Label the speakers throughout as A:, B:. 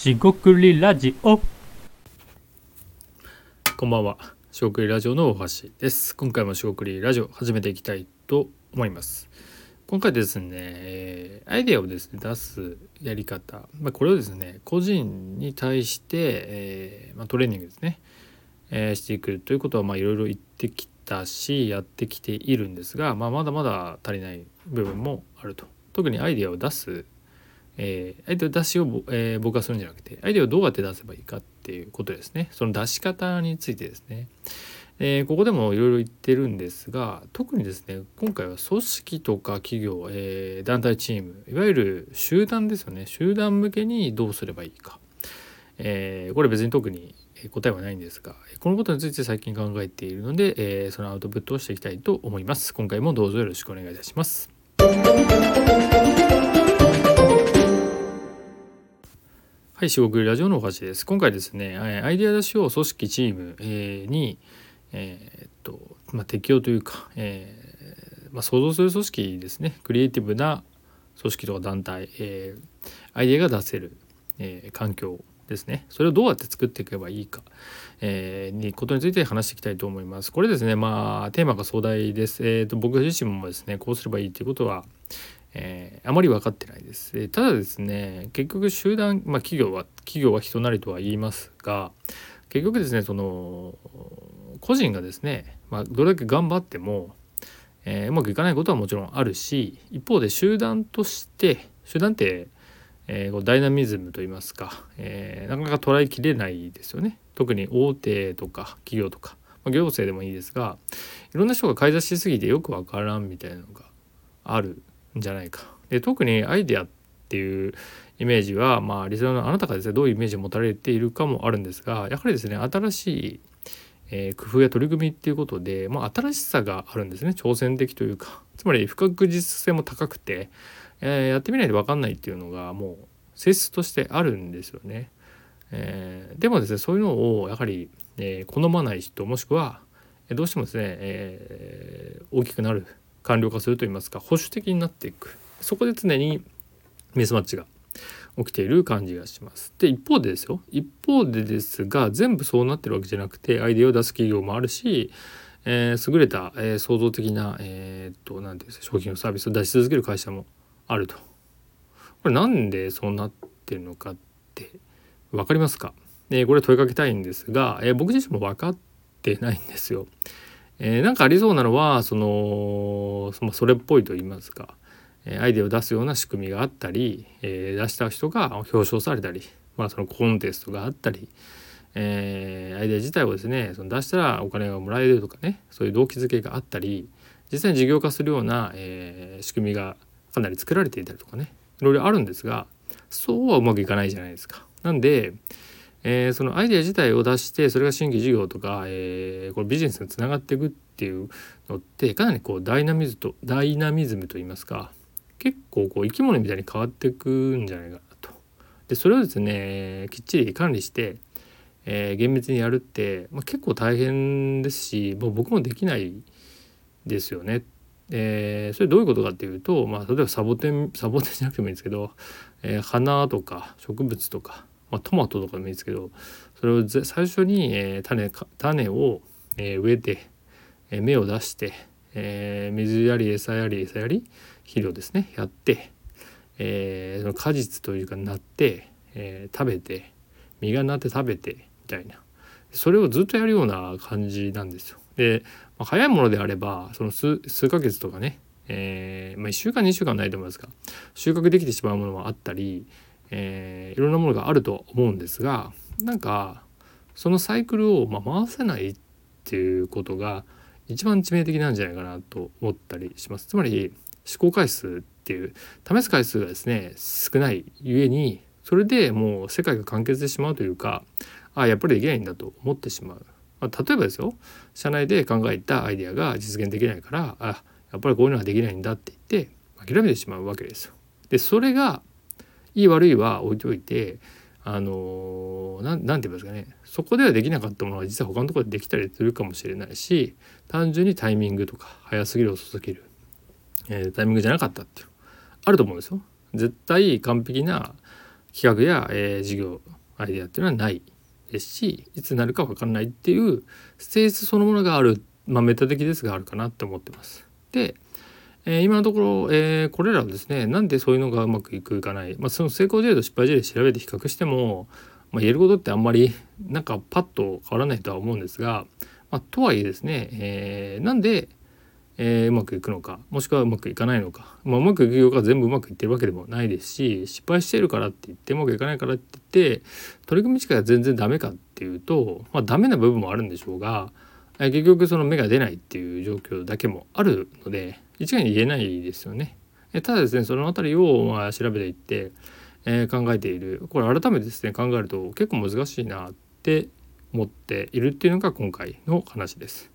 A: しごくりラジオ
B: こんばんは。しごくりラジオの大橋です。今回もしごくりラジオ始めていきたいと思います。今回ですね、えアイデアをですね出すやり方、まあ、これをですね個人に対して、えーまあ、トレーニングですね、えーしていくということはまあいろいろ言ってきたしやってきているんですが、まあ、まだまだ足りない部分もあると。特にアイデアを出すえー、アイデア出しを、えー僕がするんじゃなくてアイデアをどうやって出せばいいかっていうことですね。その出し方についてですね、えーここでもいろいろ言ってるんですが特にですね今回は組織とか企業、えー団体チームいわゆる集団ですよね。集団向けにどうすればいいか、えーこれ別に特にえ答えはないんですがこのことについて最近考えているので、えーそのアウトプットをしていきたいと思います。今回もどうぞよろしくお願いいたします。はい、四国ラジオのおはです。今回ですね、アイデア出しを組織チーム、えに、えーっと、まあ、適用というか、えーまあ、想像する組織ですね、クリエイティブな組織とか団体、えアイデアが出せる、え環境ですね、それをどうやって作っていけばいいか、えーにことについて話していきたいと思います。これですね、まあ、テーマが壮大です。えーっと、僕自身もですね、こうすればいいということは、えあまり分かってないです。えただですね結局集団、まあ、企業は企業は人なりとは言いますが結局ですねその個人がですね、まあ、どれだけ頑張っても、えーうまくいかないことはもちろんあるし一方で集団として集団って、えーこうダイナミズムといいますか、えーなかなか捉えきれないですよね。特に大手とか企業とか、まあ、行政でもいいですがいろんな人が買い出ししすぎてよくわからんみたいなのがあるんじゃないか。で特にアイデアっていうイメージはまあリスナーのあなたがですねどういうイメージを持たれているかもあるんですがやはりですね新しい、えー工夫や取り組みっていうことで、まあ、新しさがあるんですね挑戦的というかつまり不確実性も高くて、えーやってみないと分かんないっていうのがもう性質としてあるんですよね。えーでもですねそういうのをやはり、え好まない人もしくはどうしてもですね、えー大きくなる官僚化するといいますか保守的になっていくそこで常にミスマッチが起きている感じがします。で一方でですよ一方でですが全部そうなってるわけじゃなくてアイデアを出す企業もあるし、えー優れた、えー創造的な、えーっとなんていうんですか商品やサービスを出し続ける会社もあると。これなんでそうなってるのかって分かりますか、えーこれ問いかけたいんですが、えー僕自身も分かってないんですよ。えーなんかありそうなのはそのそれっぽいと言いますか、アイデアを出すような仕組みがあったり、え出した人が表彰されたり、まあ、そのコンテストがあったり、えアイデア自体をですねその出したらお金がもらえるとかねそういう動機づけがあったり実際に事業化するような、え仕組みがかなり作られていたりとかねいろいろあるんですがそうはうまくいかないじゃないですか。なんでえーそのアイデア自体を出してそれが新規事業とか、えーこれビジネスにつながっていくっていうのってかなりこうダイナミズとダイナミズムといいますか結構こう生き物みたいに変わっていくんじゃないかなと。でそれをですねきっちり管理して、えー厳密にやるって、まあ、結構大変ですしもう僕もできないですよね。えーそれどういうことかっていうと、まあ、例えばサボテンサボテンじゃなくてもいいんですけど、えー花とか植物とか、まあ、トマトとかでもいいですけどそれを最初に、えー種種を、えー植えて、えー芽を出して、えー水やり餌やり餌やり肥料ですねやって、えーその果実というかなって、えー食べて実がなって食べてみたいなそれをずっとやるような感じなんですよ。で、まあ、早いものであればその数数ヶ月とかね、えーまあ、1週間2週間ないと思いますが収穫できてしまうものもあったり、えいろんなものがあると思うんですがなんかそのサイクルをま回せないっていうことが一番致命的なんじゃないかなと思ったりします。つまり試行回数っていう試す回数がですね少ないゆえにそれでもう世界が完結してしまうというかあやっぱりできないんだと思ってしまう。まあ、例えばですよ社内で考えたアイデアが実現できないからあやっぱりこういうのができないんだって言って諦めてしまうわけですよ。でそれがいい悪いは置いておいてあのなんなんて言いますかねそこではできなかったものが実は他のところでできたりするかもしれないし単純にタイミングとか早すぎる遅すぎる、えータイミングじゃなかったっていうあると思うんですよ。絶対完璧な企画や、えー、事業アイデアっていうのはないですしいつになるか分かんないっていうステージそのものがある、まあ、メタ的ですがあるかなって思ってます。で、えー、今のところ、えー、これらはですねなんでそういうのがうまくいくいかない、まあ、その成功事例と失敗事例調べて比較しても、まあ、言えることってあんまりなんかパッと変わらないとは思うんですが、まあ、とはいえですね、えー、なんでえー、うまくいくのかもしくはうまくいかないのか、まあ、うまくいく業が全部うまくいってるわけでもないですし失敗してるからって言ってうまくいかないからって言って取り組み自体が全然ダメかっていうと、まあ、ダメな部分もあるんでしょうが、えー、結局その芽が出ないっていう状況だけもあるので一概に言えないですよね。えただですねその辺りをまあ調べていって、えー、考えているこれ改めてですね考えると結構難しいなって思っているっていうのが今回の話です。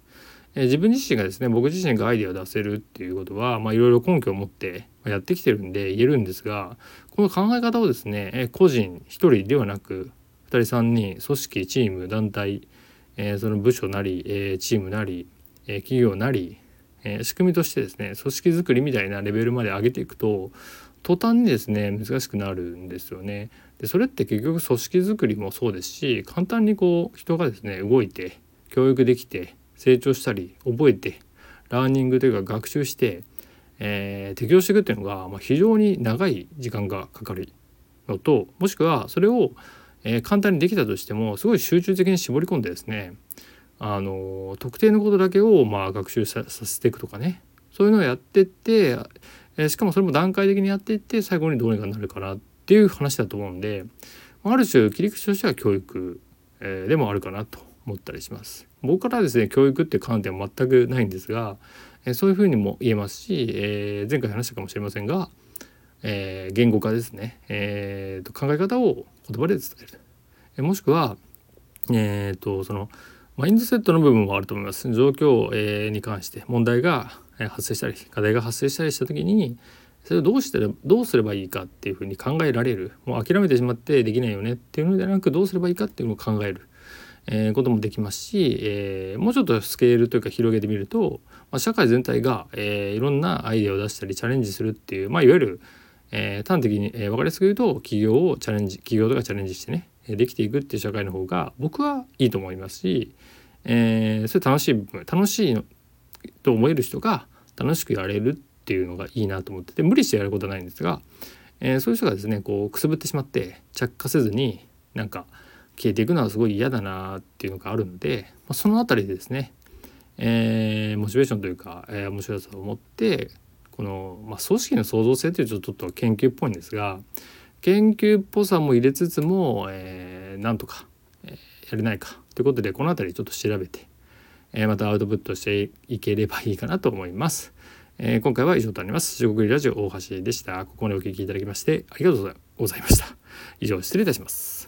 B: え自分自身がですね僕自身がアイデアを出せるっていうことは、いろいろ根拠を持ってやってきてるんで言えるんですがこの考え方をですね、え個人1人ではなく2人3人組織チーム団体、えその部署なり、えチームなり、え企業なり、え仕組みとしてですね組織づくりみたいなレベルまで上げていくと途端にですね難しくなるんですよね。でそれって結局組織づくりもそうですし簡単にこう人がですね動いて教育できて成長したり覚えてラーニングというか学習して、えー、適応していくっていうのが、まあ、非常に長い時間がかかるのともしくはそれを、えー、簡単にできたとしてもすごい集中的に絞り込んでですねあの特定のことだけをまあ学習させていくとかねそういうのをやってって、えー、しかもそれも段階的にやっていって最後にどうにかなるかなっていう話だと思うんである種切り口としては教育、えー、でもあるかなと思ったりします。僕からはですね教育って観点は全くないんですが、えそういうふうにも言えますし、えー、前回話したかもしれませんが、えー、言語化ですね、えーと、考え方を言葉で伝える、えもしくは、えーと、そのマインドセットの部分もあると思います。状況、えに関して問題が発生したり課題が発生したりした時にそれをどうしてどうすればいいかっていうふうに考えられるもう諦めてしまってできないよねっていうのではなくどうすればいいかっていうのを考える。えー、こともできますし、えー、もうちょっとスケールというか広げてみると、まあ、社会全体が、えー、いろんなアイデアを出したりチャレンジするっていう、まあ、いわゆる、えー、端的に、えー、分かりやすく言うと企業をチャレンジ企業とかチャレンジしてねできていくっていう社会の方が僕はいいと思いますし、えー、それ楽しい部分楽しいと思える人が楽しくやれるっていうのがいいなと思ってて無理してやることはないんですが、えー、そういう人がですねこうくすぶってしまって着火せずになんか消えていくのはすごい嫌だなっていうのがあるので、まあ、その辺りでですね、えー、モチベーションというか、えー、面白さを持ってこの、まあ、組織の創造性というとちょっと研究っぽいんですが研究っぽさも入れつつも、えー、なんとか、えー、やれないかということでこの辺りちょっと調べて、えー、またアウトプットしていければいいかなと思います。えー、今回は以上となります。中国ラジオ大橋でした。ここまでお聞きいただきましてありがとうございました。以上失礼いたします。